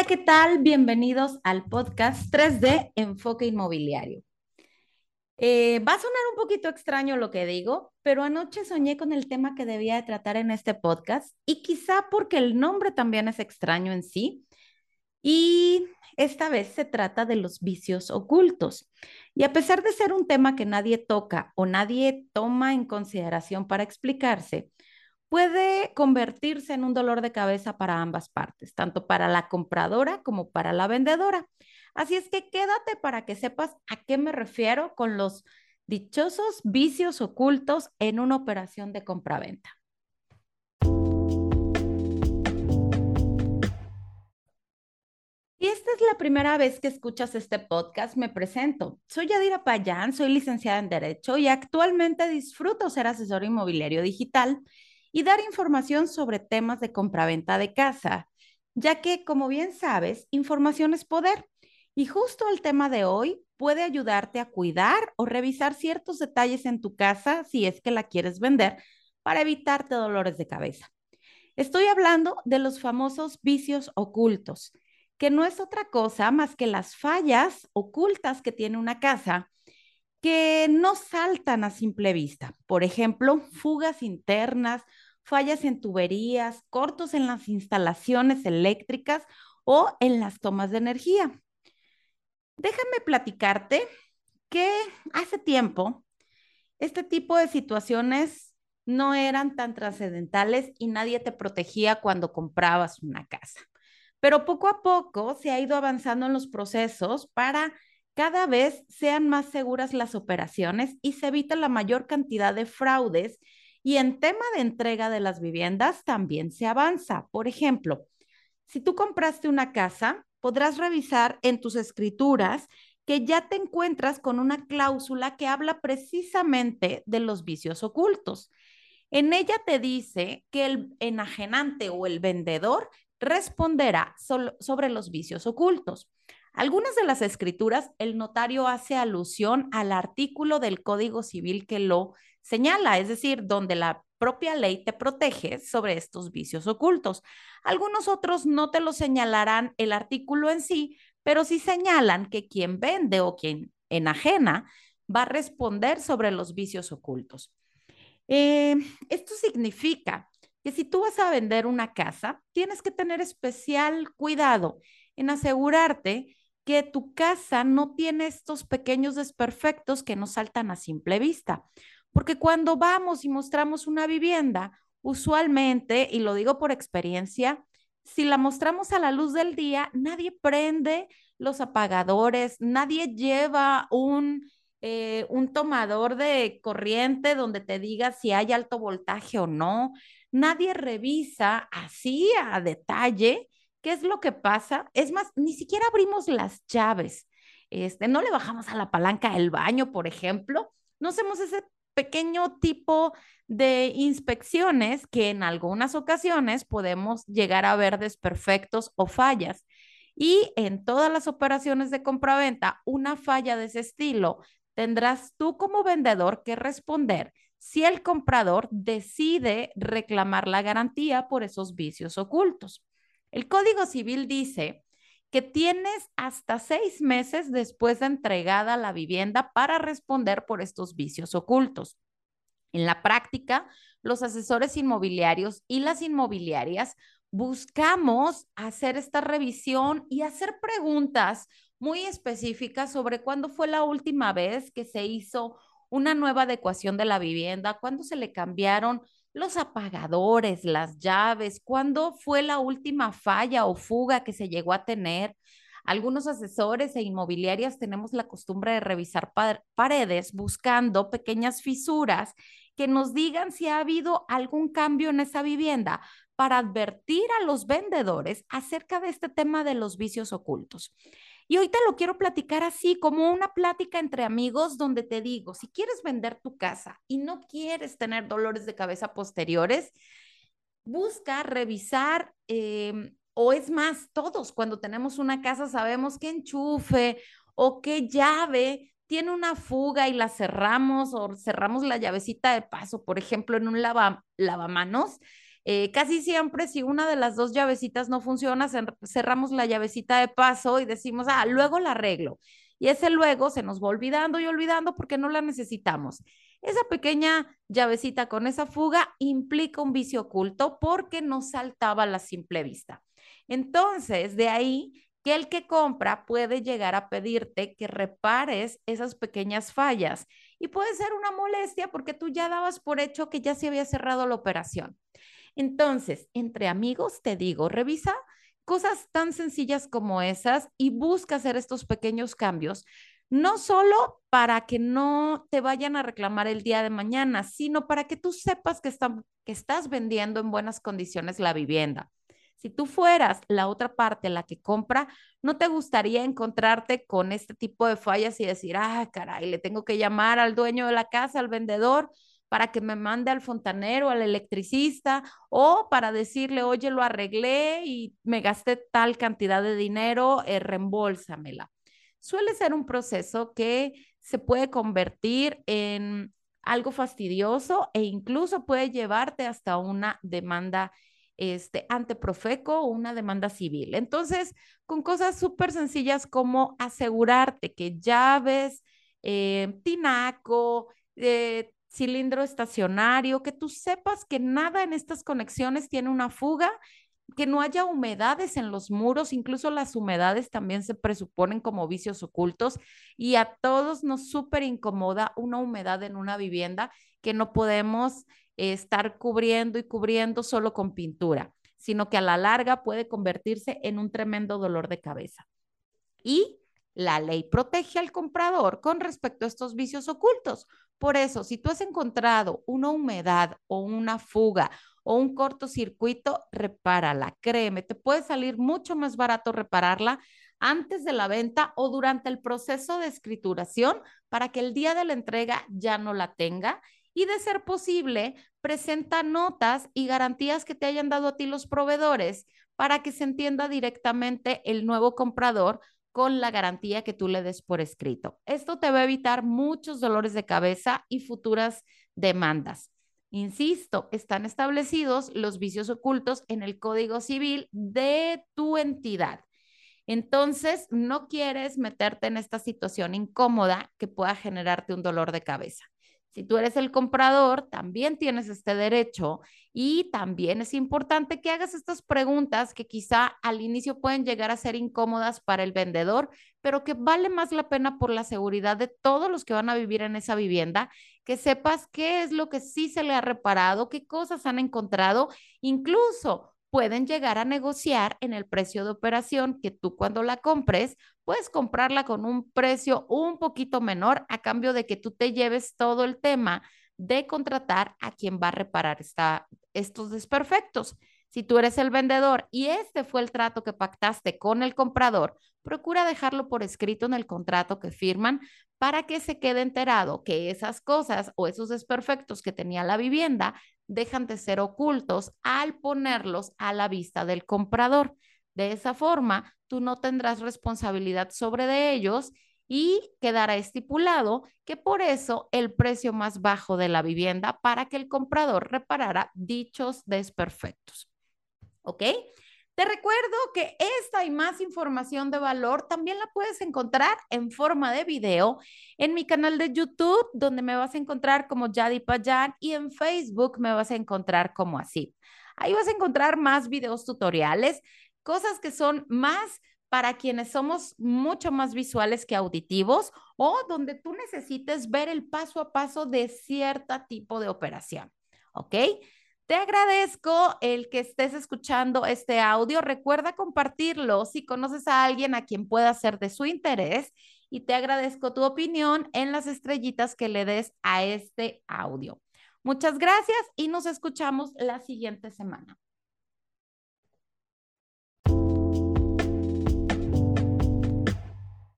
Hola, ¿qué tal? Bienvenidos al podcast 3D Enfoque Inmobiliario. Eh, va a sonar un poquito extraño lo que digo, pero anoche soñé con el tema que debía de tratar en este podcast y quizá porque el nombre también es extraño en sí. Y esta vez se trata de los vicios ocultos. Y a pesar de ser un tema que nadie toca o nadie toma en consideración para explicarse, puede convertirse en un dolor de cabeza para ambas partes, tanto para la compradora como para la vendedora. Así es que quédate para que sepas a qué me refiero con los dichosos vicios ocultos en una operación de compraventa. Si esta es la primera vez que escuchas este podcast, me presento. Soy Yadira Payán, soy licenciada en Derecho y actualmente disfruto ser asesor inmobiliario digital y dar información sobre temas de compraventa de casa, ya que, como bien sabes, información es poder. Y justo el tema de hoy puede ayudarte a cuidar o revisar ciertos detalles en tu casa si es que la quieres vender para evitarte dolores de cabeza. Estoy hablando de los famosos vicios ocultos, que no es otra cosa más que las fallas ocultas que tiene una casa que no saltan a simple vista. Por ejemplo, fugas internas, fallas en tuberías, cortos en las instalaciones eléctricas o en las tomas de energía. Déjame platicarte que hace tiempo este tipo de situaciones no eran tan trascendentales y nadie te protegía cuando comprabas una casa. Pero poco a poco se ha ido avanzando en los procesos para cada vez sean más seguras las operaciones y se evita la mayor cantidad de fraudes. Y en tema de entrega de las viviendas también se avanza. Por ejemplo, si tú compraste una casa, podrás revisar en tus escrituras que ya te encuentras con una cláusula que habla precisamente de los vicios ocultos. En ella te dice que el enajenante o el vendedor responderá sobre los vicios ocultos. Algunas de las escrituras, el notario hace alusión al artículo del Código Civil que lo señala, es decir, donde la propia ley te protege sobre estos vicios ocultos. Algunos otros no te lo señalarán el artículo en sí, pero sí señalan que quien vende o quien enajena va a responder sobre los vicios ocultos. Eh, esto significa que si tú vas a vender una casa, tienes que tener especial cuidado en asegurarte que tu casa no tiene estos pequeños desperfectos que nos saltan a simple vista. Porque cuando vamos y mostramos una vivienda, usualmente, y lo digo por experiencia, si la mostramos a la luz del día, nadie prende los apagadores, nadie lleva un eh, un tomador de corriente donde te diga si hay alto voltaje o no. Nadie revisa así a detalle qué es lo que pasa. Es más, ni siquiera abrimos las llaves. Este, no le bajamos a la palanca del baño, por ejemplo. No hacemos ese pequeño tipo de inspecciones que en algunas ocasiones podemos llegar a ver desperfectos o fallas. Y en todas las operaciones de compraventa, una falla de ese estilo tendrás tú como vendedor que responder si el comprador decide reclamar la garantía por esos vicios ocultos. El Código Civil dice que tienes hasta seis meses después de entregada la vivienda para responder por estos vicios ocultos. En la práctica, los asesores inmobiliarios y las inmobiliarias buscamos hacer esta revisión y hacer preguntas muy específicas sobre cuándo fue la última vez que se hizo una nueva adecuación de la vivienda, cuándo se le cambiaron los apagadores, las llaves, cuándo fue la última falla o fuga que se llegó a tener. Algunos asesores e inmobiliarias tenemos la costumbre de revisar paredes buscando pequeñas fisuras que nos digan si ha habido algún cambio en esa vivienda para advertir a los vendedores acerca de este tema de los vicios ocultos. Y hoy te lo quiero platicar así, como una plática entre amigos donde te digo, si quieres vender tu casa y no quieres tener dolores de cabeza posteriores, busca revisar, em, o es más, todos cuando tenemos una casa sabemos qué enchufe o qué llave tiene una fuga y la cerramos o cerramos la llavecita de paso, por ejemplo, en un lava, lavamanos Eh, casi siempre, si una de las dos llavecitas no funciona, cerramos la llavecita de paso y decimos, ah, luego la arreglo. Y ese luego se nos va olvidando y olvidando porque no la necesitamos. Esa pequeña llavecita con esa fuga implica un vicio oculto porque no saltaba a la simple vista. Entonces, de ahí que el que compra puede llegar a pedirte que repares esas pequeñas fallas y puede ser una molestia porque tú ya dabas por hecho que ya se había cerrado la operación. Entonces, entre amigos, te digo, revisa cosas tan sencillas como esas y busca hacer estos pequeños cambios, no solo para que no te vayan a reclamar el día de mañana, sino para que tú sepas que, estás vendiendo en buenas condiciones la vivienda. Si tú fueras la otra parte, la que compra, ¿no te gustaría encontrarte con este tipo de fallas y decir, ah, caray, le tengo que llamar al dueño de la casa, al vendedor, para que me mande al fontanero, al electricista, o para decirle, oye, lo arreglé y me gasté tal cantidad de dinero, eh, reembolsamela. Suele ser un proceso que se puede convertir en algo fastidioso e incluso puede llevarte hasta una demanda este, ante Profeco o una demanda civil. Entonces, con cosas súper sencillas como asegurarte que llaves, eh, tinaco, eh, cilindro estacionario, que tú sepas que nada en estas conexiones tiene una fuga, que no haya humedades en los muros, incluso las humedades también se presuponen como vicios ocultos y a todos nos súper incomoda una humedad en una vivienda que no podemos estar cubriendo y cubriendo solo con pintura, sino que a la larga puede convertirse en un tremendo dolor de cabeza. Y la ley protege al comprador con respecto a estos vicios ocultos. Por eso, si tú has encontrado una humedad o una fuga o un cortocircuito, repárala. Créeme, te puede salir mucho más barato repararla antes de la venta o durante el proceso de escrituración para que el día de la entrega ya no la tenga y de ser posible, presenta notas y garantías que te hayan dado a ti los proveedores para que se entienda directamente el nuevo comprador con la garantía que tú le des por escrito. Esto te va a evitar muchos dolores de cabeza y futuras demandas. Insisto, están establecidos los vicios ocultos en el Código Civil de tu entidad. Entonces, no quieres meterte en esta situación incómoda que pueda generarte un dolor de cabeza. Si tú eres el comprador, también tienes este derecho y también es importante que hagas estas preguntas que quizá al inicio pueden llegar a ser incómodas para el vendedor, pero que vale más la pena por la seguridad de todos los que van a vivir en esa vivienda, que sepas qué es lo que sí se le ha reparado, qué cosas han encontrado, incluso pueden llegar a negociar en el precio de operación que tú cuando la compres puedes comprarla con un precio un poquito menor a cambio de que tú te lleves todo el tema de contratar a quien va a reparar estos desperfectos. Si tú eres el vendedor y este fue el trato que pactaste con el comprador, procura dejarlo por escrito en el contrato que firman para que se quede enterado que esas cosas o esos desperfectos que tenía la vivienda dejan de ser ocultos al ponerlos a la vista del comprador. De esa forma, tú no tendrás responsabilidad sobre de ellos y quedará estipulado que por eso el precio más bajo de la vivienda para que el comprador reparara dichos desperfectos. ¿Ok? Te recuerdo que esta y más información de valor también la puedes encontrar en forma de video en mi canal de YouTube, donde me vas a encontrar como Yadi Payan y en Facebook me vas a encontrar como así. Ahí vas a encontrar más videos tutoriales, cosas que son más para quienes somos mucho más visuales que auditivos o donde tú necesites ver el paso a paso de cierto tipo de operación. ¿Ok? Te agradezco el que estés escuchando este audio. Recuerda compartirlo si conoces a alguien a quien pueda ser de su interés y te agradezco tu opinión en las estrellitas que le des a este audio. Muchas gracias y nos escuchamos la siguiente semana.